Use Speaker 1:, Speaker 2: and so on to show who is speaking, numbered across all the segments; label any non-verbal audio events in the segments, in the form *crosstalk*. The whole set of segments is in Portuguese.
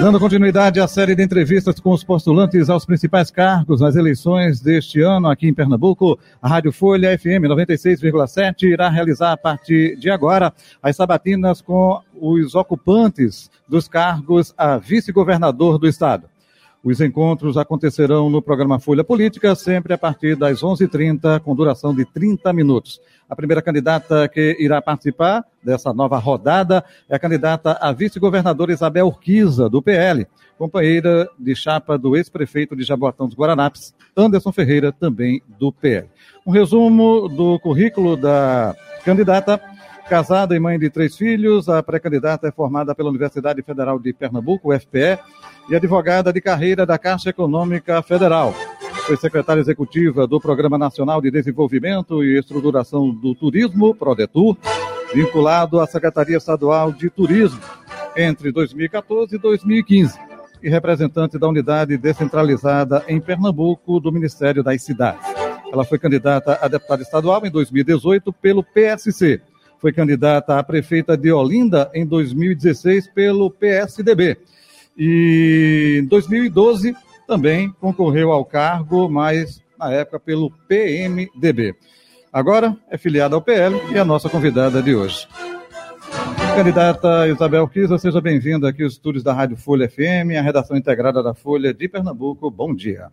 Speaker 1: Dando continuidade à série de entrevistas com os postulantes aos principais cargos nas eleições deste ano aqui em Pernambuco, a Rádio Folha FM 96,7 irá realizar a partir de agora as sabatinas com os ocupantes dos cargos a vice-governador do estado. Os encontros acontecerão no programa Folha Política, sempre a partir das 11h30, com duração de 30 minutos. A primeira candidata que irá participar dessa nova rodada é a candidata a vice-governadora Isabel Urquiza, do PL, companheira de chapa do ex-prefeito de Jaboatão dos Guaranapes, Anderson Ferreira, também do PL. Um resumo do currículo da candidata. Casada e mãe de três filhos, a pré-candidata é formada pela Universidade Federal de Pernambuco, UFPE, e advogada de carreira da Caixa Econômica Federal. Foi secretária executiva do Programa Nacional de Desenvolvimento e Estruturação do Turismo, PRODETUR, vinculado à Secretaria Estadual de Turismo entre 2014 e 2015 e representante da unidade descentralizada em Pernambuco do Ministério das Cidades. Ela foi candidata a deputada estadual em 2018 pelo PSC. Foi candidata a prefeita de Olinda em 2016 pelo PSDB e em 2012 também concorreu ao cargo, mas na época pelo PMDB. Agora é filiada ao PL e a nossa convidada de hoje. Candidata Isabel Kisa, seja bem-vinda aqui aos estúdios da Rádio Folha FM, a redação integrada da Folha de Pernambuco. Bom dia.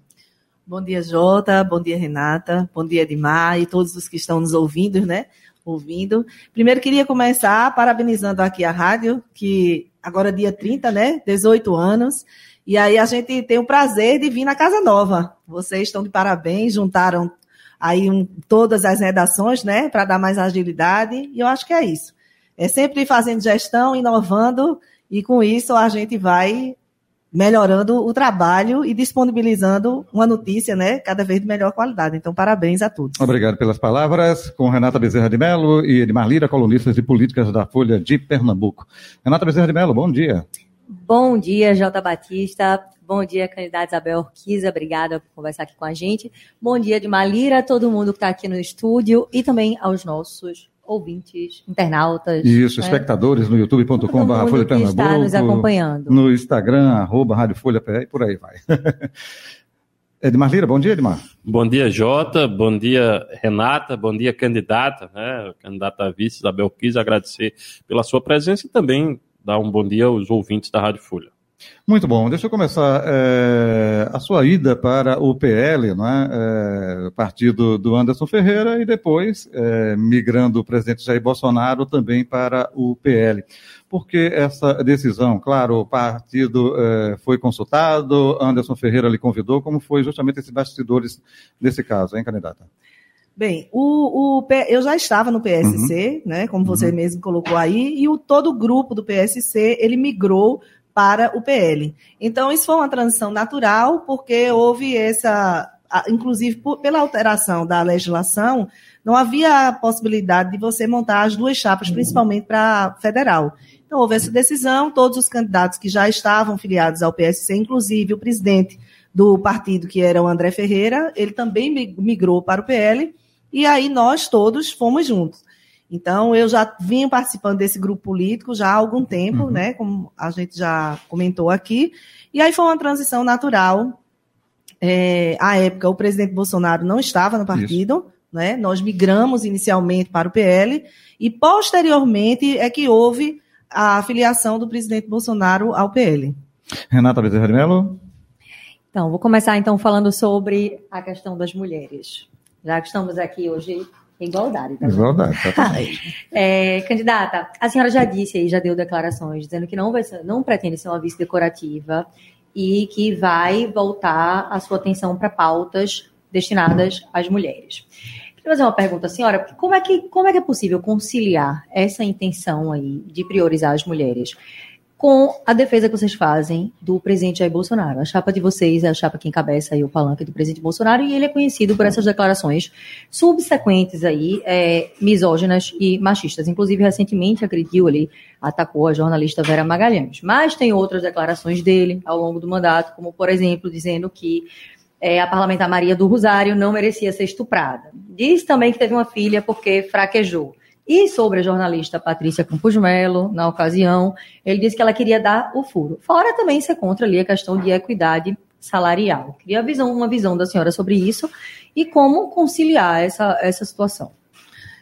Speaker 2: Bom dia, Jota. Bom dia, Renata. Bom dia, Edmar e todos os que estão nos ouvindo, né? Ouvindo. Primeiro, queria começar parabenizando aqui a rádio, que agora é dia 30, né? 18 anos. E aí a gente tem o prazer de vir na Casa Nova. Vocês estão de parabéns, juntaram aí um, todas as redações, né? Para dar mais agilidade. E eu acho que é isso. É sempre fazendo gestão, inovando, e com isso a gente vai melhorando o trabalho e disponibilizando uma notícia, né, cada vez de melhor qualidade. Então, parabéns a todos.
Speaker 1: Obrigado pelas palavras. Com Renata Bezerra de Mello e Edmar Lira, colunistas de políticas da Folha de Pernambuco. Renata Bezerra de Mello, bom dia.
Speaker 3: Bom dia, Jota Batista. Bom dia, candidata Isabel Orquiza. Obrigada por conversar aqui com a gente. Bom dia, Edmar Lira, todo mundo que está aqui no estúdio e também aos nossos ouvintes, internautas.
Speaker 1: Isso, né? espectadores no youtube.com.br Folha Pernambuco.
Speaker 3: está nos acompanhando.
Speaker 1: No Instagram, arroba Rádio Folha e por aí vai. *laughs* Edmar Lira, bom dia, Edmar.
Speaker 4: Bom dia, Jota. Bom dia, Renata. Bom dia, candidata, né? Candidata a vice, Isabel Quis, agradecer pela sua presença e também dar um bom dia aos ouvintes da Rádio Folha.
Speaker 1: Muito bom. Deixa eu começar. É, a sua ida para o PL, né, é, partido do Anderson Ferreira, e depois é, migrando o presidente Jair Bolsonaro também para o PL. Por que essa decisão? Claro, o partido foi consultado, Anderson Ferreira lhe convidou. Como foi justamente esses bastidores desse caso, hein, candidata?
Speaker 2: Bem, o, o, eu já estava no PSC, uhum. né, como você uhum. mesmo colocou aí, e o, todo o grupo do PSC, ele migrou para o PL. Então, isso foi uma transição natural, porque houve essa, inclusive pela alteração da legislação, não havia a possibilidade de você montar as duas chapas, principalmente para federal. Então, houve essa decisão, todos os candidatos que já estavam filiados ao PSC, inclusive o presidente do partido, que era o André Ferreira, ele também migrou para o PL, e aí nós todos fomos juntos. Então, eu já vim participando desse grupo político já há algum tempo, uhum. né? Como a gente já comentou aqui. E aí foi uma transição natural. É, à época, o presidente Bolsonaro não estava no partido, Isso. né? Nós migramos inicialmente para o PL e posteriormente é que houve a filiação do presidente Bolsonaro ao PL.
Speaker 1: Renata Bezerra de Mello.
Speaker 3: Então, vou começar então falando sobre a questão das mulheres. Já que estamos aqui hoje Igualdade. Tá
Speaker 1: Igualdade, exatamente. *laughs*
Speaker 3: é, candidata, a senhora já disse aí, já deu declarações dizendo que não, vai ser, não pretende ser uma vice decorativa e que vai voltar a sua atenção para pautas destinadas às mulheres. Queria fazer uma pergunta, senhora, como é que como é que é possível conciliar essa intenção aí de priorizar as mulheres com a defesa que vocês fazem do presidente Jair Bolsonaro. A chapa de vocês é a chapa que encabeça aí o palanque do presidente Bolsonaro e ele é conhecido por essas declarações subsequentes aí, é, misóginas e machistas. Inclusive, recentemente agrediu ali, atacou a jornalista Vera Magalhães. Mas tem outras declarações dele ao longo do mandato, como, por exemplo, dizendo que é, a parlamentar Maria do Rosário não merecia ser estuprada. Diz também que teve uma filha porque fraquejou. E sobre a jornalista Patrícia Campos Melo, na ocasião, ele disse que ela queria dar o furo. Fora também ser contra ali a questão de equidade salarial. Queria visão, uma visão da senhora sobre isso e como conciliar essa, essa situação.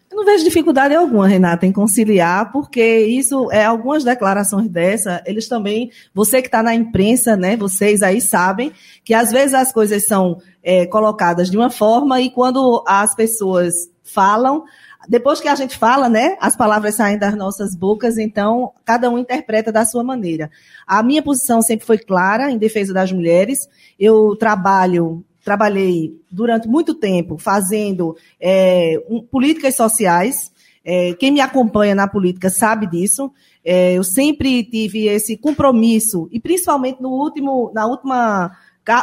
Speaker 2: Eu não vejo dificuldade alguma, Renata, em conciliar, porque isso é algumas declarações dessa, eles também, você que está na imprensa, né, vocês aí sabem que às vezes as coisas são é, colocadas de uma forma e quando as pessoas falam, depois que a gente fala, né, as palavras saem das nossas bocas, então cada um interpreta da sua maneira. A minha posição sempre foi clara em defesa das mulheres. Eu trabalho, trabalhei durante muito tempo fazendo é, um, políticas sociais. É, quem me acompanha na política sabe disso. É, eu sempre tive esse compromisso e principalmente no último, na última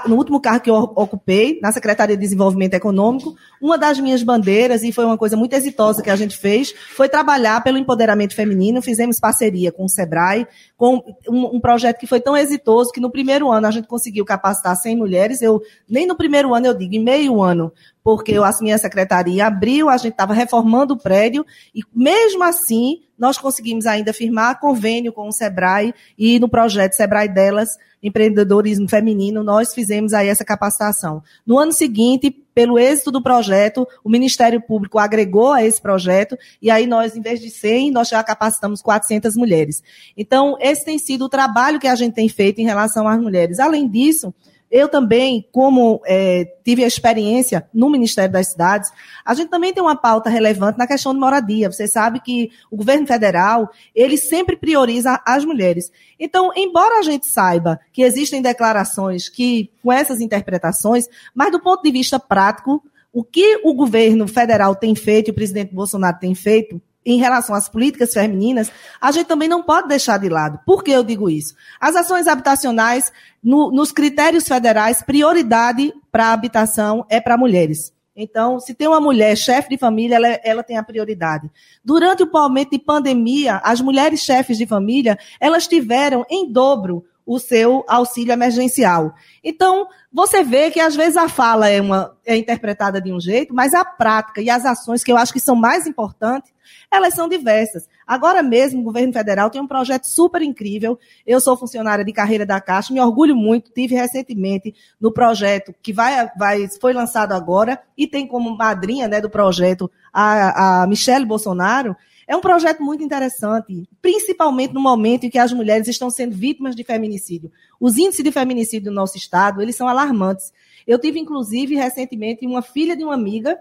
Speaker 2: no último cargo que eu ocupei, na Secretaria de Desenvolvimento Econômico, uma das minhas bandeiras, e foi uma coisa muito exitosa que a gente fez, foi trabalhar pelo empoderamento feminino. Fizemos parceria com o SEBRAE, com um, um projeto que foi tão exitoso que no primeiro ano a gente conseguiu capacitar 100 mulheres. Eu, nem no primeiro ano, eu digo, em meio ano, porque eu assumi a secretaria, abriu, a gente estava reformando o prédio, e mesmo assim, nós conseguimos ainda firmar convênio com o SEBRAE, e no projeto SEBRAE delas, empreendedorismo feminino, nós fizemos aí essa capacitação. No ano seguinte, pelo êxito do projeto, o Ministério Público agregou a esse projeto e aí nós, em vez de 100, nós já capacitamos 400 mulheres. Então, esse tem sido o trabalho que a gente tem feito em relação às mulheres. Além disso, eu também, como é, tive a experiência no Ministério das Cidades, a gente também tem uma pauta relevante na questão de moradia. Você sabe que o governo federal, ele sempre prioriza as mulheres. Então, embora a gente saiba que existem declarações que, com essas interpretações, mas do ponto de vista prático, o que o governo federal tem feito o presidente Bolsonaro tem feito em relação às políticas femininas, a gente também não pode deixar de lado. Por que eu digo isso? As ações habitacionais, no, nos critérios federais, prioridade para a habitação é para mulheres. Então, se tem uma mulher chefe de família, ela, ela, tem a prioridade. Durante o momento de pandemia, as mulheres chefes de família, elas tiveram em dobro o seu auxílio emergencial. Então, você vê que às vezes a fala é, uma, é interpretada de um jeito, mas a prática e as ações, que eu acho que são mais importantes, elas são diversas. Agora mesmo, o governo federal tem um projeto super incrível. Eu sou funcionária de carreira da Caixa, me orgulho muito. Tive recentemente no projeto que vai, vai, foi lançado agora e tem como madrinha né, do projeto a, a Michelle Bolsonaro. É um projeto muito interessante, principalmente no momento em que as mulheres estão sendo vítimas de feminicídio. Os índices de feminicídio no nosso estado, eles são alarmantes. Eu tive, inclusive, recentemente, uma filha de uma amiga,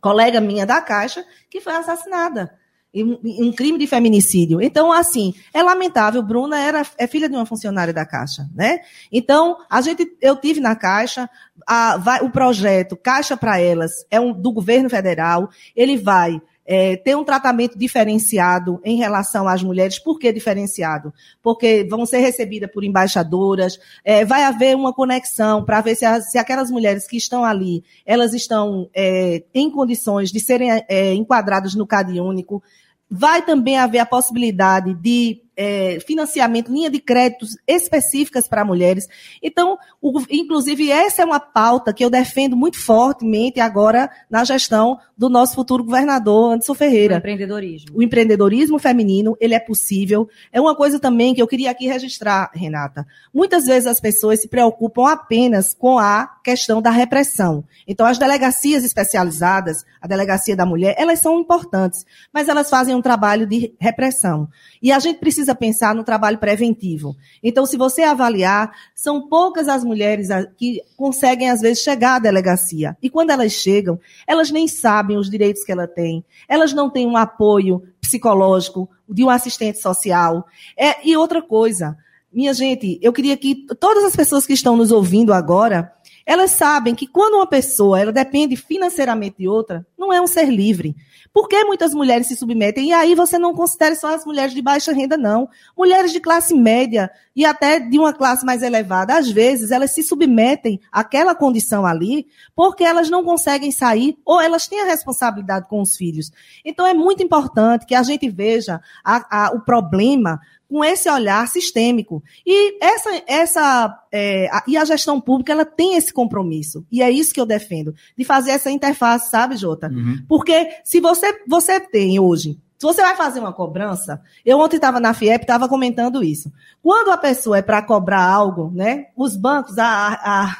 Speaker 2: colega minha da Caixa, que foi assassinada. Um, crime de feminicídio. Então, assim, é lamentável. Bruna era, é filha de uma funcionária da Caixa, né? Então, a gente, eu tive na Caixa, a, vai, o projeto Caixa para Elas é um, do governo federal. Ele vai é, ter um tratamento diferenciado em relação às mulheres. Por que diferenciado? Porque vão ser recebidas por embaixadoras, é, vai haver uma conexão para ver se, se, aquelas mulheres que estão ali, elas estão é, em condições de serem é, enquadradas no CAD único. Vai também haver a possibilidade de é, financiamento, linha de créditos específicas para mulheres. Então, o, inclusive, essa é uma pauta que eu defendo muito fortemente agora na gestão do nosso futuro governador, Anderson Ferreira.
Speaker 3: O empreendedorismo.
Speaker 2: O empreendedorismo feminino, ele é possível. É uma coisa também que eu queria aqui registrar, Renata. Muitas vezes as pessoas se preocupam apenas com a questão da repressão. Então, as delegacias especializadas, a delegacia da mulher, elas são importantes, mas elas fazem um trabalho de repressão. E a gente precisa pensar no trabalho preventivo. Então, se você avaliar, são poucas as mulheres que conseguem, às vezes, chegar à delegacia. E quando elas chegam, elas nem sabem os direitos que ela tem. Elas não têm um apoio psicológico de um assistente social. É, e outra coisa, minha gente, eu queria que todas as pessoas que estão nos ouvindo agora, Elas sabem que quando uma pessoa ela depende financeiramente de outra, não é um ser livre. Por que muitas mulheres se submetem? E aí você não considera só as mulheres de baixa renda, não. Mulheres de classe média e até de uma classe mais elevada, às vezes elas se submetem àquela condição ali porque elas não conseguem sair ou elas têm a responsabilidade com os filhos. Então é muito importante que a gente veja a, a, o problema com esse olhar sistêmico. E essa, essa é, a, e a gestão pública ela tem esse compromisso. E é isso que eu defendo, de fazer essa interface, sabe, Jota? Uhum. Porque se você, você tem hoje se você vai fazer uma cobrança, eu ontem estava na FIEP, estava comentando isso. Quando a pessoa é para cobrar algo, né? Os bancos, a, a,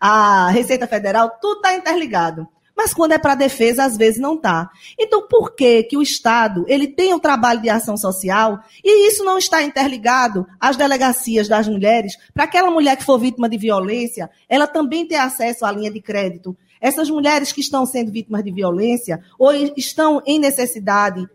Speaker 2: a Receita Federal, tudo está interligado mas quando é para defesa, às vezes não está. Então, por que, que o Estado ele tem o um trabalho de ação social e isso não está interligado às delegacias das mulheres, para aquela mulher que for vítima de violência, ela também ter acesso à linha de crédito? Essas mulheres que estão sendo vítimas de violência ou estão em necessidade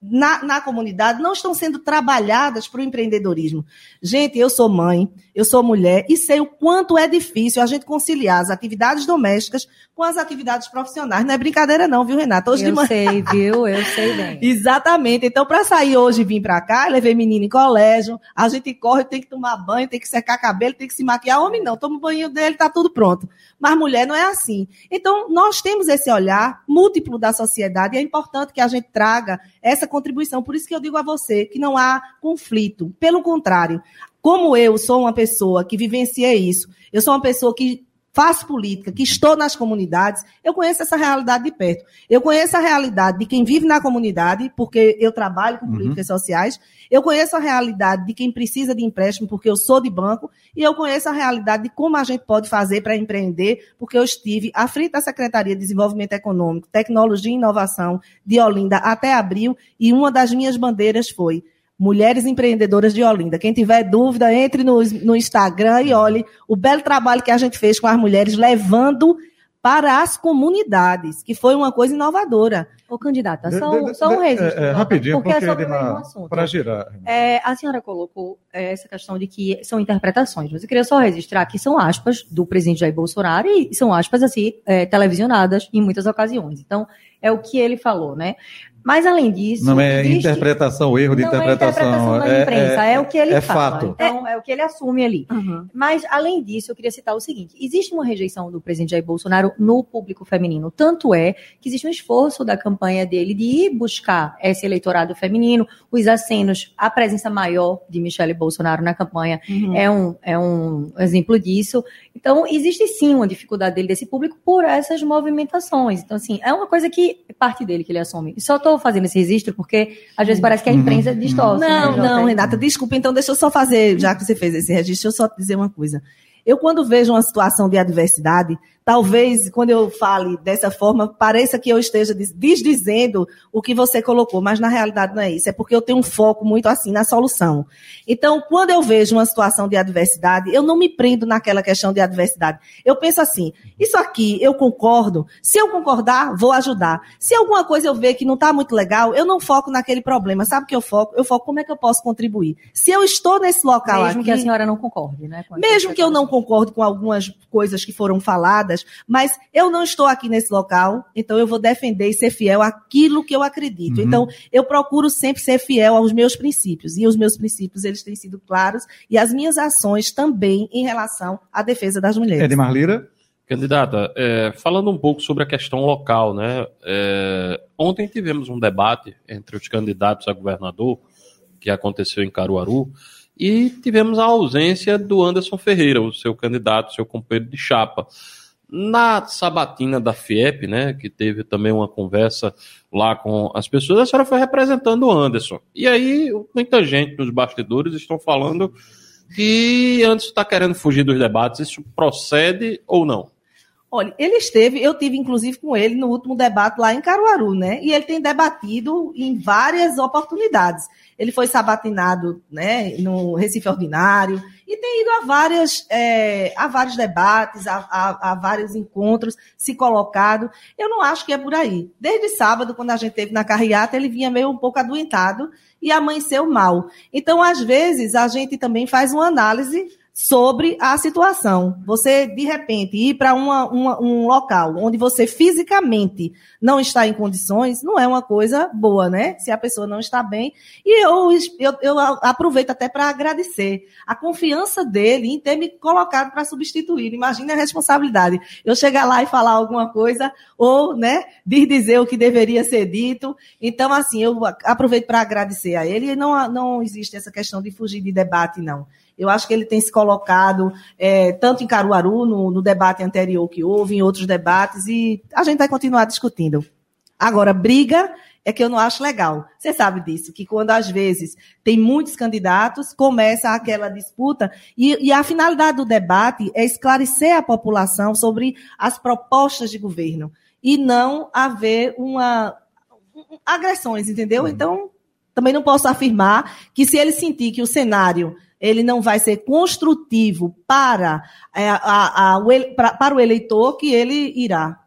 Speaker 2: na, na comunidade não estão sendo trabalhadas para o empreendedorismo. Gente, eu sou mãe, eu sou mulher e sei o quanto é difícil a gente conciliar as atividades domésticas com as atividades profissionais. Não é brincadeira não, viu, Renata?
Speaker 3: Hoje eu de manhã... sei, viu? Eu sei bem. *laughs*
Speaker 2: Exatamente. Então, para sair hoje e vir para cá, levei menino em colégio, a gente corre, tem que tomar banho, tem que secar cabelo, tem que se maquiar. Homem não, toma o banho dele, tá tudo pronto. Mas mulher não é assim. Então, nós temos esse olhar múltiplo da sociedade e é importante que a gente traga essa contribuição. Por isso que eu digo a você que não há conflito. Pelo contrário, como eu sou uma pessoa que vivenciei isso, eu sou uma pessoa que faço política, que estou nas comunidades, eu conheço essa realidade de perto. Eu conheço a realidade de quem vive na comunidade, porque eu trabalho com uhum. políticas sociais. Eu conheço a realidade de quem precisa de empréstimo, porque eu sou de banco. E eu conheço a realidade de como a gente pode fazer para empreender, porque eu estive à frente da Secretaria de Desenvolvimento Econômico, Tecnologia e Inovação de Olinda até abril, e uma das minhas bandeiras foi Mulheres Empreendedoras de Olinda. Quem tiver dúvida, entre no, no Instagram e olhe o belo trabalho que a gente fez com as mulheres, levando para as comunidades, que foi uma coisa inovadora.
Speaker 3: Ô, candidata, só, de, de, só um registro.
Speaker 1: É, é, rapidinho, porque, porque é Para girar.
Speaker 3: É, a senhora colocou é, essa questão de que são interpretações, mas eu queria só registrar que são aspas do presidente Jair Bolsonaro e são aspas, assim, é, televisionadas em muitas ocasiões. Então, é o que ele falou, né? Mas, além disso.
Speaker 1: Não é existe... interpretação, erro de não interpretação. É interpretação
Speaker 3: da imprensa, é, é, é o que ele
Speaker 1: é
Speaker 3: fala.
Speaker 1: Fato.
Speaker 3: Então, é o que ele assume ali. Uhum. Mas, além disso, eu queria citar o seguinte: existe uma rejeição do presidente Jair Bolsonaro no público feminino. Tanto é que existe um esforço da campanha dele de ir buscar esse eleitorado feminino, os acenos, a presença maior de Michele Bolsonaro na campanha uhum. é, um, é um exemplo disso. Então, existe sim uma dificuldade dele desse público por essas movimentações. Então, assim, é uma coisa que é parte dele que ele assume. Só estou fazendo esse registro porque às vezes parece que a imprensa uhum. distorce.
Speaker 2: Não, né, não, Renata, desculpa. Então, deixa eu só fazer, já que você fez esse registro, deixa eu só dizer uma coisa. Eu, quando vejo uma situação de adversidade, Talvez, quando eu fale dessa forma, pareça que eu esteja desdizendo o que você colocou, mas na realidade não é isso. É porque eu tenho um foco muito assim na solução. Então, quando eu vejo uma situação de adversidade, eu não me prendo naquela questão de adversidade. Eu penso assim: isso aqui eu concordo. Se eu concordar, vou ajudar. Se alguma coisa eu ver que não está muito legal, eu não foco naquele problema. Sabe o que eu foco? Eu foco como é que eu posso contribuir. Se eu estou nesse local
Speaker 3: mesmo
Speaker 2: aqui,
Speaker 3: que a senhora não concorde, né?
Speaker 2: Mesmo que eu não concorde com algumas coisas que foram faladas mas eu não estou aqui nesse local, então eu vou defender e ser fiel àquilo que eu acredito. Uhum. Então, eu procuro sempre ser fiel aos meus princípios, e os meus princípios, eles têm sido claros, e as minhas ações também em relação à defesa das mulheres.
Speaker 1: Edmar Lira?
Speaker 4: Candidata, é, falando um pouco sobre a questão local, né? É, ontem tivemos um debate entre os candidatos a governador, que aconteceu em Caruaru, e tivemos a ausência do Anderson Ferreira, o seu candidato, seu companheiro de chapa. Na sabatina da FIEP, né, que teve também uma conversa lá com as pessoas, a senhora foi representando o Anderson. E aí, muita gente nos bastidores estão falando que Anderson está querendo fugir dos debates. Isso procede ou não?
Speaker 2: Olha, ele esteve, eu tive inclusive com ele no último debate lá em Caruaru, né? E ele tem debatido em várias oportunidades. Ele foi sabatinado, né, no Recife Ordinário e tem ido a várias, é, a vários debates, a, a, a, vários encontros, se colocado. Eu não acho que é por aí. Desde sábado, quando a gente teve na carreata, ele vinha meio um pouco adoentado e amanheceu mal. Então, às vezes, a gente também faz uma análise sobre a situação. Você, de repente, ir para um local onde você fisicamente não está em condições, não é uma coisa boa, né? Se a pessoa não está bem. E eu, eu, eu aproveito até para agradecer a confiança dele em ter me colocado para substituir. Imagine a responsabilidade. Eu chegar lá e falar alguma coisa, ou, né, dizer o que deveria ser dito. Então, assim, eu aproveito para agradecer a ele. E não, não existe essa questão de fugir de debate, não. Eu acho que ele tem se colocado é, tanto em Caruaru, no, no debate anterior que houve, em outros debates, e a gente vai continuar discutindo. Agora, briga é que eu não acho legal. Você sabe disso, que quando às vezes tem muitos candidatos, começa aquela disputa, e, e, a finalidade do debate é esclarecer a população sobre as propostas de governo, e não haver uma agressões, entendeu? Então, também não posso afirmar que se ele sentir que o cenário ele não vai ser construtivo para, é, a, a, o, pra, para o eleitor que ele irá.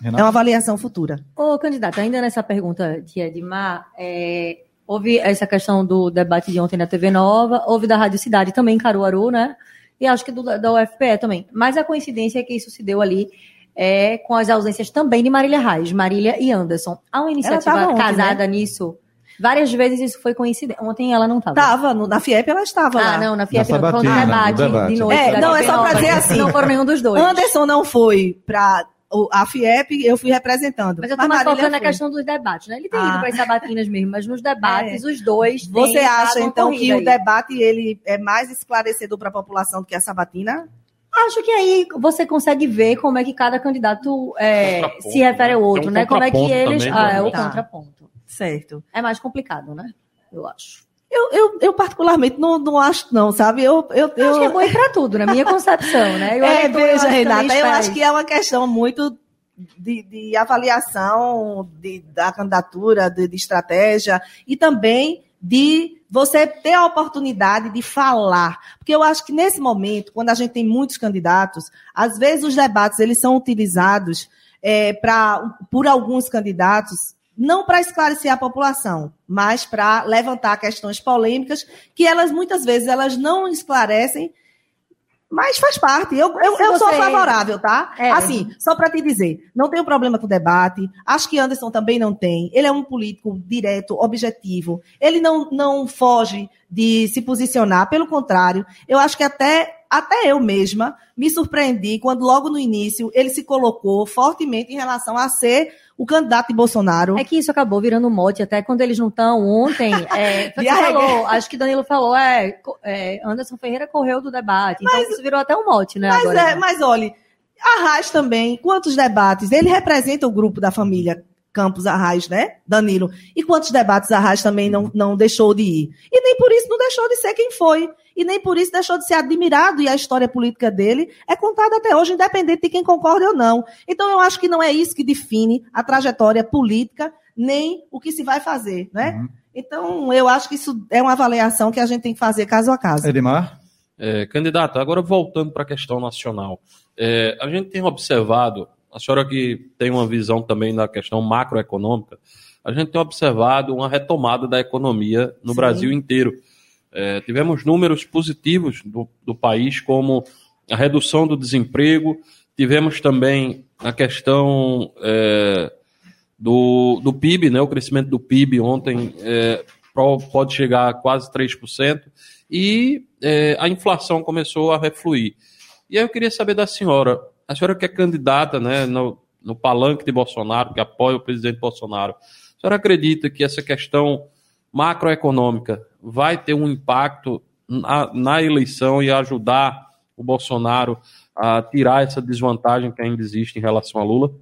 Speaker 2: Renato? É uma avaliação futura.
Speaker 3: Ô, candidato, ainda nessa pergunta de Edmar, é, houve essa questão do debate de ontem na TV Nova, houve da Rádio Cidade também, Caruaru, né? E acho que do, da UFPE também. Mas a coincidência é que isso se deu ali é, com as ausências também de Marília Reis, Marília e Anderson. Há uma iniciativa ontem, casada né? nisso Várias vezes isso foi coincidência. Ontem ela não estava.
Speaker 2: Estava, na FIEP ela estava
Speaker 3: ah,
Speaker 2: lá.
Speaker 3: não, na FIEP não. Foi um debate, debate, de noite.
Speaker 2: É, não, é só para dizer assim.
Speaker 3: Não foram nenhum dos dois.
Speaker 2: Anderson não foi para a FIEP, eu fui representando.
Speaker 3: Mas eu tô mais focando na questão dos debates, né? Ele tem ah. ido para as sabatinas mesmo, mas nos debates, é. os dois.
Speaker 2: Você acha, então, que aí. o debate ele é mais esclarecedor para a população do que a sabatina?
Speaker 3: Acho que aí você consegue ver como é que cada candidato é, se refere ao né? outro, um né? Como é que eles. Também, ah, é o tá. contraponto.
Speaker 2: Certo.
Speaker 3: É mais complicado, né? Eu acho.
Speaker 2: Eu, eu, eu particularmente não, não acho, não, sabe? Eu, eu, eu...
Speaker 3: acho que é bom ir para tudo, na minha concepção, né?
Speaker 2: Eu *laughs* é, veja, Renata, eu acho que é uma questão muito de, de avaliação de, da candidatura, de, de estratégia e também de você ter a oportunidade de falar. Porque eu acho que nesse momento, quando a gente tem muitos candidatos, às vezes os debates eles são utilizados é, pra, por alguns candidatos não para esclarecer a população, mas para levantar questões polêmicas que elas muitas vezes elas não esclarecem, mas faz parte. Eu, eu, eu sou favorável, tá? É. Assim, só para te dizer, não tenho problema com o debate. Acho que Anderson também não tem. Ele é um político direto, objetivo. Ele não, não foge de se posicionar. Pelo contrário, eu acho que até até eu mesma me surpreendi quando logo no início ele se colocou fortemente em relação a ser o candidato de Bolsonaro.
Speaker 3: É que isso acabou virando mote, até quando eles não estão ontem. É, *laughs* falou, acho que Danilo falou, é, é, Anderson Ferreira correu do debate. Então mas, isso virou até um mote, né?
Speaker 2: Mas,
Speaker 3: agora,
Speaker 2: é, mas olha, Arras também, quantos debates? Ele representa o grupo da família Campos Arraes, né, Danilo? E quantos debates Arraes também não, não deixou de ir? E nem por isso não deixou de ser quem foi. E nem por isso deixou de ser admirado e a história política dele é contada até hoje, independente de quem concorda ou não. Então eu acho que não é isso que define a trajetória política, nem o que se vai fazer, né? Uhum. Então eu acho que isso é uma avaliação que a gente tem que fazer caso a caso.
Speaker 1: Edmar?
Speaker 4: É, candidato, agora voltando para a questão nacional. É, a gente tem observado a senhora que tem uma visão também da questão macroeconômica, a gente tem observado uma retomada da economia no Sim. Brasil inteiro. É, tivemos números positivos do, do país, como a redução do desemprego, tivemos também a questão é, do, do PIB, né, o crescimento do PIB ontem é, pode chegar a quase 3%, e é, a inflação começou a refluir. E aí eu queria saber da senhora, a senhora que é candidata né, no, no palanque de Bolsonaro, que apoia o presidente Bolsonaro, a senhora acredita que essa questão macroeconômica vai ter um impacto na, na eleição e ajudar o Bolsonaro a tirar essa desvantagem que ainda existe em relação a Lula?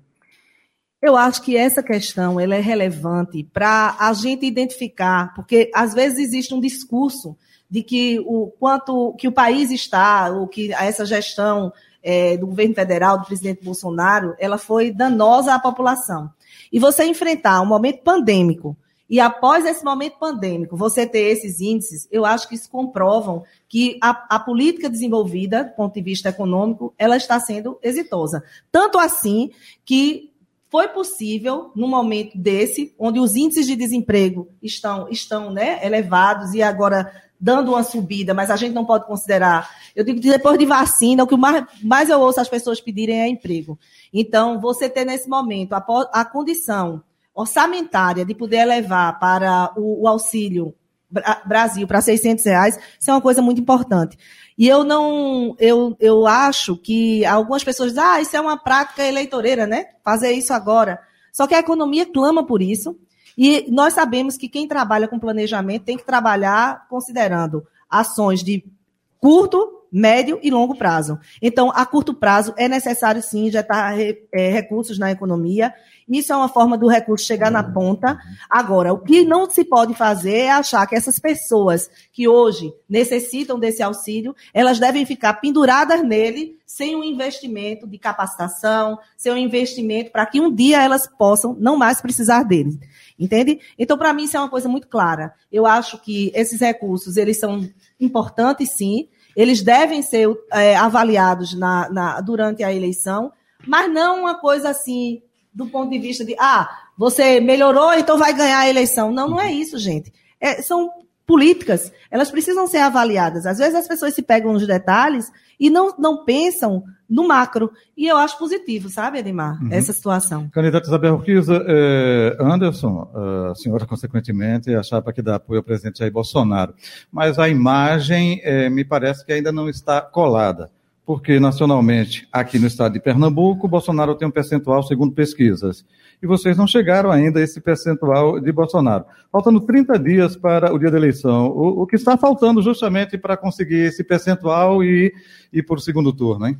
Speaker 2: Eu acho que essa questão ela é relevante para a gente identificar, porque às vezes existe um discurso de que o quanto que o país está, ou que essa gestão é, do governo federal, do presidente Bolsonaro, ela foi danosa à população. E você enfrentar um momento pandêmico, e após esse momento pandêmico, você ter esses índices, eu acho que isso comprovam que a, a, política desenvolvida, do ponto de vista econômico, ela está sendo exitosa. Tanto assim que foi possível, num momento desse, onde os índices de desemprego estão, estão né, elevados e agora dando uma subida, mas a gente não pode considerar. Eu digo que depois de vacina, o que mais, mais eu ouço as pessoas pedirem é emprego. Então, você ter nesse momento a, a condição orçamentária de poder levar para o, o auxílio Brasil para 600 reais, isso é uma coisa muito importante. E eu não, eu, eu acho que algumas pessoas dizem, ah, isso é uma prática eleitoreira, né? Fazer isso agora. Só que a economia clama por isso. E nós sabemos que quem trabalha com planejamento tem que trabalhar considerando ações de curto, médio e longo prazo. Então, a curto prazo é necessário sim injetar é, recursos na economia. Isso é uma forma do recurso chegar na ponta. Agora, o que não se pode fazer é achar que essas pessoas que hoje necessitam desse auxílio, elas devem ficar penduradas nele sem um investimento de capacitação, sem um investimento para que um dia elas possam não mais precisar dele. Entende? Então, para mim, isso é uma coisa muito clara. Eu acho que esses recursos, eles são importantes, sim, eles devem ser é, avaliados na, na, durante a eleição, mas não uma coisa assim, do ponto de vista de, ah, você melhorou, então vai ganhar a eleição. Não, não é isso, gente. É, são políticas, elas precisam ser avaliadas. Às vezes as pessoas se pegam nos detalhes e não, não pensam no macro. E eu acho positivo, sabe, Edmar, uhum. essa situação.
Speaker 1: Candidata Isabel Urquiza, eh, Anderson, a senhora, consequentemente, achava que dá apoio ao presidente Jair Bolsonaro. Mas a imagem eh, me parece que ainda não está colada. Porque, nacionalmente, aqui no estado de Pernambuco, Bolsonaro tem um percentual, segundo pesquisas. E vocês não chegaram ainda a esse percentual de Bolsonaro. Faltando 30 dias para o dia da eleição. O, o que está faltando justamente para conseguir esse percentual e ir para o segundo turno, hein?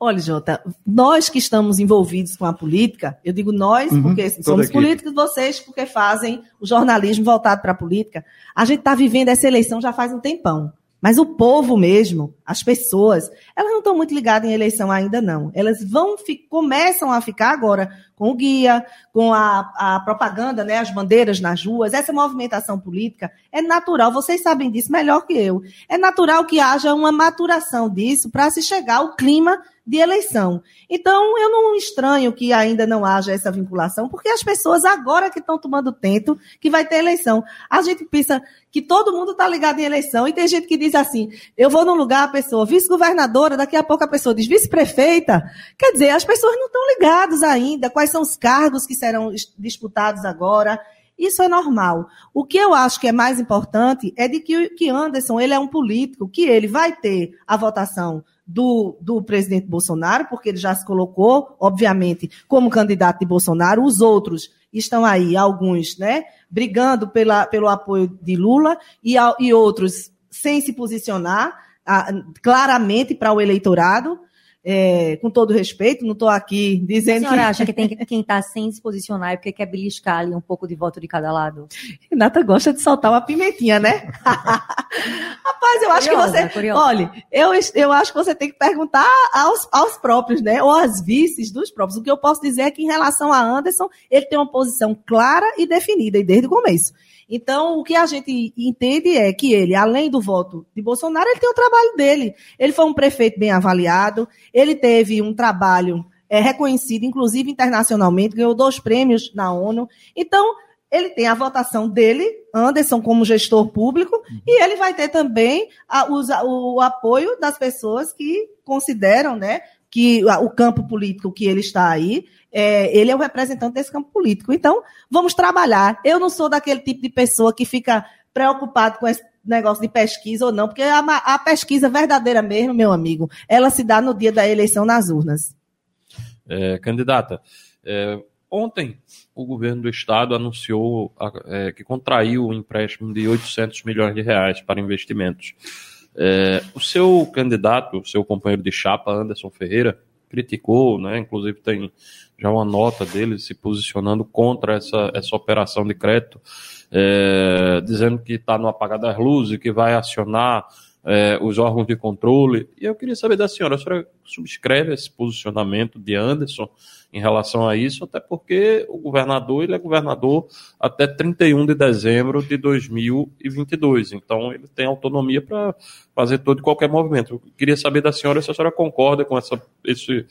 Speaker 2: Olha, Jota, nós que estamos envolvidos com a política, eu digo nós, uhum, porque somos políticos, vocês porque fazem o jornalismo voltado para a política, a gente está vivendo essa eleição já faz um tempão. Mas o povo mesmo, as pessoas, elas não estão muito ligadas em eleição ainda não. Elas vão começam a ficar agora com o guia, com a, a propaganda, né, as bandeiras nas ruas, essa movimentação política é natural. Vocês sabem disso melhor que eu. É natural que haja uma maturação disso para se chegar ao clima de eleição. Então, eu não estranho que ainda não haja essa vinculação, porque as pessoas agora que estão tomando tento que vai ter eleição. A gente pensa que todo mundo está ligado em eleição e tem gente que diz assim: eu vou num lugar, a pessoa vice-governadora, daqui a pouco a pessoa diz vice-prefeita. Quer dizer, as pessoas não estão ligadas ainda quais são os cargos que serão disputados agora. Isso é normal. O que eu acho que é mais importante é de que, que Anderson ele é um político, que ele vai ter a votação do, do presidente Bolsonaro, porque ele já se colocou, obviamente, como candidato de Bolsonaro. Os outros estão aí, alguns, né, brigando pela, pelo apoio de Lula e, e outros sem se posicionar claramente para o eleitorado é, com todo respeito, não estou aqui dizendo.
Speaker 3: A senhora que... acha que tem *laughs* quem está sem se posicionar é porque quer beliscar ali um pouco de voto de cada lado?
Speaker 2: Renata gosta de soltar uma pimentinha, né? *laughs* Rapaz, eu acho curiosa, que você. Curiosa. Olha, eu, eu acho que você tem que perguntar aos, aos próprios, né? Ou às vices dos próprios. O que eu posso dizer é que, em relação a Anderson, ele tem uma posição clara e definida, e desde o começo. Então, o que a gente entende é que ele, além do voto de Bolsonaro, ele tem o trabalho dele. Ele foi um prefeito bem avaliado, ele teve um trabalho é, reconhecido, inclusive internacionalmente, ganhou dois prêmios na ONU. Então, ele tem a votação dele, Anderson, como gestor público, e ele vai ter também a, o, o apoio das pessoas que consideram né, que o campo político que ele está aí é, ele é o representante desse campo político. Então, vamos trabalhar. Eu não sou daquele tipo de pessoa que fica preocupado com esse negócio de pesquisa ou não, porque a, a pesquisa verdadeira mesmo, meu amigo, ela se dá no dia da eleição nas urnas.
Speaker 4: É, candidata, é, ontem o governo do estado anunciou é, que contraiu um empréstimo de 800 milhões de reais para investimentos. É, o seu candidato, o seu companheiro de chapa, Anderson Ferreira, criticou, né? Inclusive tem já uma nota dele se posicionando contra essa, essa operação de crédito, é, dizendo que está no apagar das luzes, que vai acionar é, os órgãos de controle. E eu queria saber da senhora, a senhora subscreve esse posicionamento de Anderson em relação a isso, até porque o governador ele é governador até 31 de dezembro de 2022, então ele tem autonomia para fazer todo e qualquer movimento. Eu queria saber da senhora se a senhora concorda com essa, esse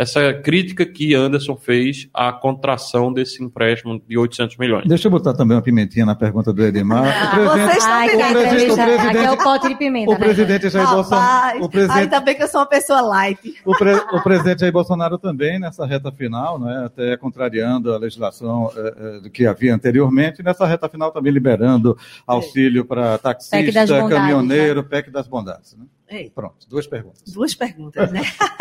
Speaker 4: essa crítica que Anderson fez à contração desse empréstimo de 800 milhões.
Speaker 1: Deixa eu botar também uma pimentinha na pergunta do Edmar.
Speaker 2: Ah, vocês estão
Speaker 3: Ai, que
Speaker 2: pedindo.
Speaker 3: a
Speaker 1: o presidente- o presidente-
Speaker 3: aqui é o pote de pimenta,
Speaker 1: O
Speaker 3: né?
Speaker 1: presidente Jair Bolsonaro. O presidente,
Speaker 2: ainda bem que eu sou uma pessoa light.
Speaker 1: o, pre- o presidente Jair Bolsonaro também, nessa reta final, né, até contrariando a legislação eh, eh, que havia anteriormente, nessa reta final também liberando auxílio para
Speaker 3: PEC
Speaker 1: taxista,
Speaker 3: das bondades,
Speaker 1: caminhoneiro, PEC das bondades. Né?
Speaker 2: Ei,
Speaker 1: Pronto, duas perguntas.
Speaker 2: duas perguntas, né?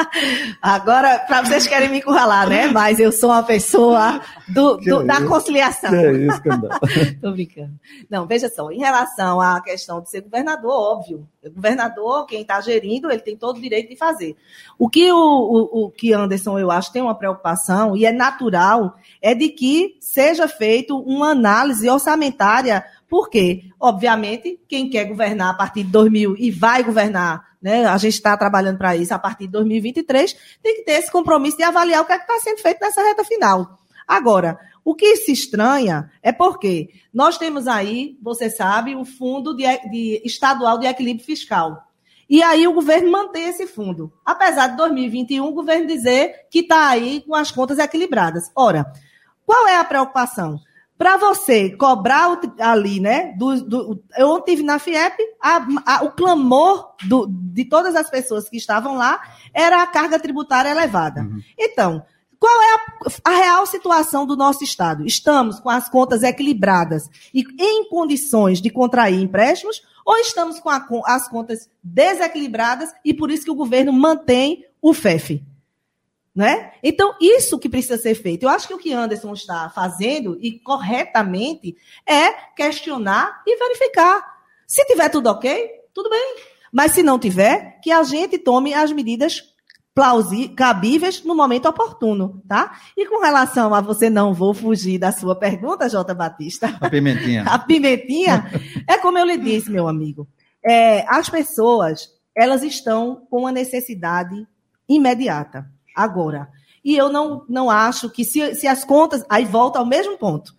Speaker 2: *laughs* Agora, para vocês querem me encurralar, né? Mas eu sou uma pessoa do, *laughs* do-
Speaker 1: é
Speaker 2: da
Speaker 1: isso?
Speaker 2: conciliação.
Speaker 1: Que é isso? *laughs*
Speaker 2: Tô brincando. Não, veja só, em relação à questão de ser governador, óbvio. O governador, quem está gerindo, ele tem todo o direito de fazer. O que o, o, o que Anderson, eu acho, tem uma preocupação, e é natural, é de que seja feito uma análise orçamentária, porque, obviamente, quem quer governar a partir de 2000 e vai governar, né, a gente está trabalhando para isso a partir de 2023, tem que ter esse compromisso de avaliar o que é está sendo feito nessa reta final. Agora, o que se estranha é porque nós temos aí, você sabe, o Fundo de, de Estadual de Equilíbrio Fiscal. E aí o governo mantém esse fundo. Apesar de 2021 o governo dizer que está aí com as contas equilibradas. Ora, qual é a preocupação? Para você cobrar o- ali, né? do- do- eu tive na FIEP, a- a- o clamor do- de todas as pessoas que estavam lá era a carga tributária elevada. Então, qual é a, a real situação do nosso Estado? Estamos com as contas equilibradas e em condições de contrair empréstimos, ou estamos com as contas desequilibradas e por isso que o governo mantém o FEF? Né? Então, isso que precisa ser feito. Eu acho que o que Anderson está fazendo, e corretamente, é questionar e verificar. Se tiver tudo ok, tudo bem. Mas se não tiver, que a gente tome as medidas plausi- cabíveis no momento oportuno, tá? E com relação a você não vou fugir da sua pergunta, Jota Batista,
Speaker 1: A pimentinha. *laughs*
Speaker 2: a pimentinha, é como eu lhe disse, meu amigo. É, as pessoas, elas estão com uma necessidade imediata, agora. E eu não, não acho que se, se as contas. Aí volta ao mesmo ponto.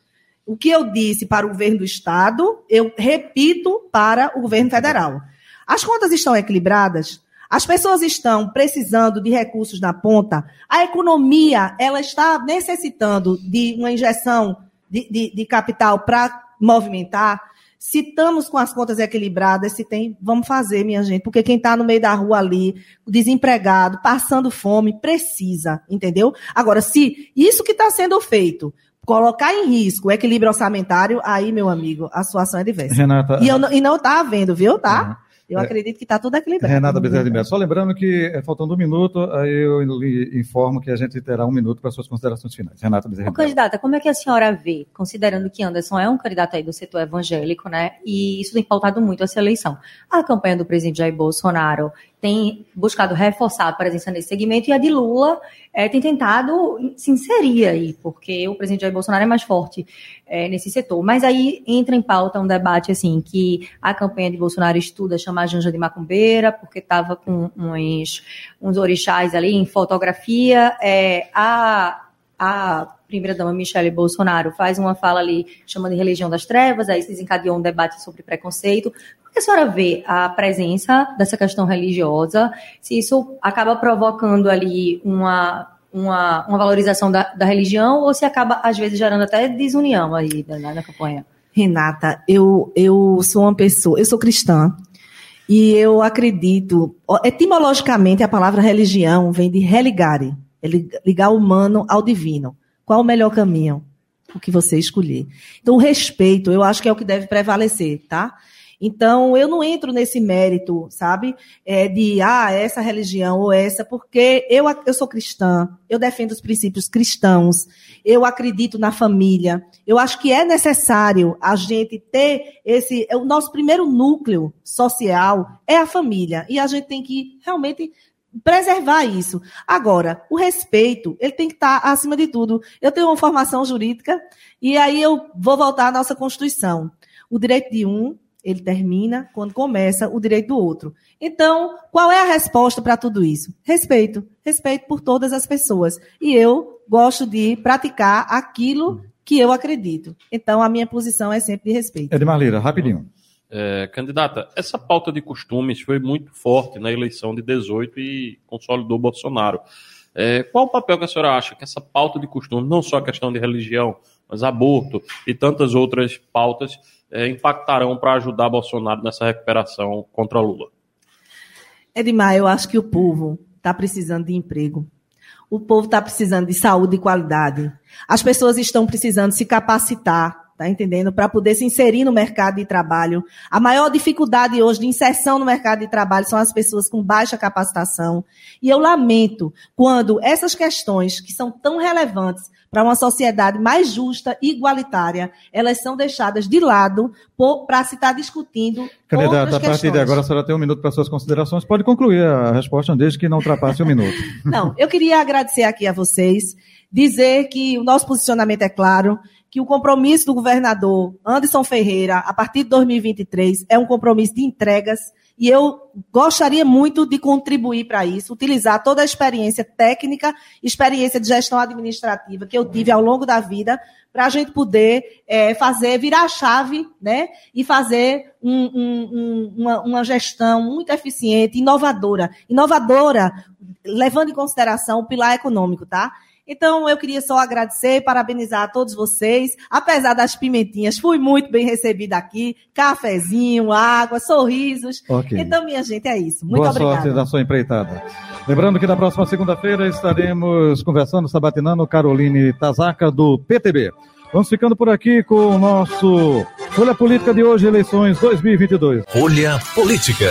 Speaker 2: O que eu disse para o governo do Estado, eu repito para o governo federal. As contas estão equilibradas, as pessoas estão precisando de recursos na ponta, a economia ela está necessitando de uma injeção de, de- de capital para movimentar. Se estamos com as contas equilibradas, se tem, vamos fazer, minha gente, porque quem está no meio da rua ali, desempregado, passando fome, precisa, entendeu? Agora, se isso que está sendo feito colocar em risco o equilíbrio orçamentário, aí, meu amigo, a situação é diversa.
Speaker 1: Renata,
Speaker 2: E, eu, não- e não está havendo, viu, tá?
Speaker 1: Uhum.
Speaker 2: Eu
Speaker 1: É.
Speaker 2: acredito que está tudo equilibrado.
Speaker 1: Renata Bezerra de Mello. Só lembrando que, eh, faltando um minuto, aí eu lhe informo que a gente terá um minuto para suas considerações finais. Renata Bezerra de Mello.
Speaker 3: candidata, como é que a senhora vê, considerando que Anderson é um candidato aí do setor evangélico, né? E isso tem pautado muito essa eleição. A campanha do presidente Jair Bolsonaro tem buscado reforçar a presença nesse segmento e a de Lula eh, tem tentado se inserir aí, porque o presidente Jair Bolsonaro é mais forte eh, nesse setor. Mas aí entra em pauta um debate assim que a campanha de Bolsonaro estuda chamar Janja de macumbeira, porque estava com uns, uns orixás ali em fotografia. Eh, a a primeira-dama Michele Bolsonaro faz uma fala ali chamando de religião das trevas, aí se desencadeou um debate sobre preconceito. Como que a senhora vê a presença dessa questão religiosa, se isso acaba provocando ali uma, uma, uma valorização da, da religião ou se acaba, às vezes, gerando até desunião aí na, na campanha?
Speaker 2: Renata, eu, eu sou uma pessoa, eu sou cristã, e eu acredito, etimologicamente a palavra religião vem de religare, é li- ligar o humano ao divino. Qual o melhor caminho? O que você escolher. Então, o respeito, eu acho que é o que deve prevalecer, tá? Então, eu não entro nesse mérito, sabe? É, de, ah, essa religião ou essa, porque eu, eu sou cristã, eu defendo os princípios cristãos, eu acredito na família, eu acho que é necessário a gente ter esse. é O nosso primeiro núcleo social é a família. E a gente tem que realmente preservar isso. Agora, o respeito, ele tem que estar acima de tudo. Eu tenho uma formação jurídica, e aí eu vou voltar à nossa Constituição. O direito de um, ele termina quando começa o direito do outro. Então, qual é a resposta para tudo isso? Respeito. Respeito por todas as pessoas. E eu gosto de praticar aquilo que eu acredito. Então, a minha posição é sempre de respeito.
Speaker 1: Edmar Lira, rapidinho.
Speaker 4: É, candidata, essa pauta de costumes foi muito forte na eleição de 18 e consolidou Bolsonaro. É, qual o papel que a senhora acha que essa pauta de costume, não só a questão de religião, mas aborto e tantas outras pautas, é, impactarão para ajudar Bolsonaro nessa recuperação contra Lula?
Speaker 2: Edmar, eu acho que o povo está precisando de emprego. O povo está precisando de saúde e qualidade. As pessoas estão precisando se capacitar, tá entendendo? Para poder se inserir no mercado de trabalho. A maior dificuldade hoje de inserção no mercado de trabalho são as pessoas com baixa capacitação. E eu lamento quando essas questões, que são tão relevantes para uma sociedade mais justa e igualitária, elas são deixadas de lado para se estar tá discutindo.
Speaker 1: Candidata, a partir de agora a senhora tem um minuto para suas considerações. Pode concluir a resposta desde que não ultrapasse o um minuto.
Speaker 2: Não, eu queria agradecer aqui a vocês, dizer que o nosso posicionamento é claro que o compromisso do governador Anderson Ferreira, a partir de 2023, é um compromisso de entregas e eu gostaria muito de contribuir para isso, utilizar toda a experiência técnica, experiência de gestão administrativa que eu tive ao longo da vida, para a gente poder é, fazer, virar a chave, né? E fazer um, um, um, uma, uma gestão muito eficiente, inovadora. Inovadora, levando em consideração o pilar econômico, tá? Então, eu queria só agradecer e parabenizar a todos vocês. Apesar das pimentinhas, fui muito bem recebida aqui. Cafezinho, água, sorrisos. Okay. Então, minha gente, é isso. Muito
Speaker 1: Boa
Speaker 2: obrigada.
Speaker 1: sorte na sua empreitada. Lembrando que na próxima segunda-feira estaremos conversando, sabatinando Caroline Tazaca, do PTB. Vamos ficando por aqui com o nosso Folha Política de hoje, eleições 2022.
Speaker 5: Folha Política.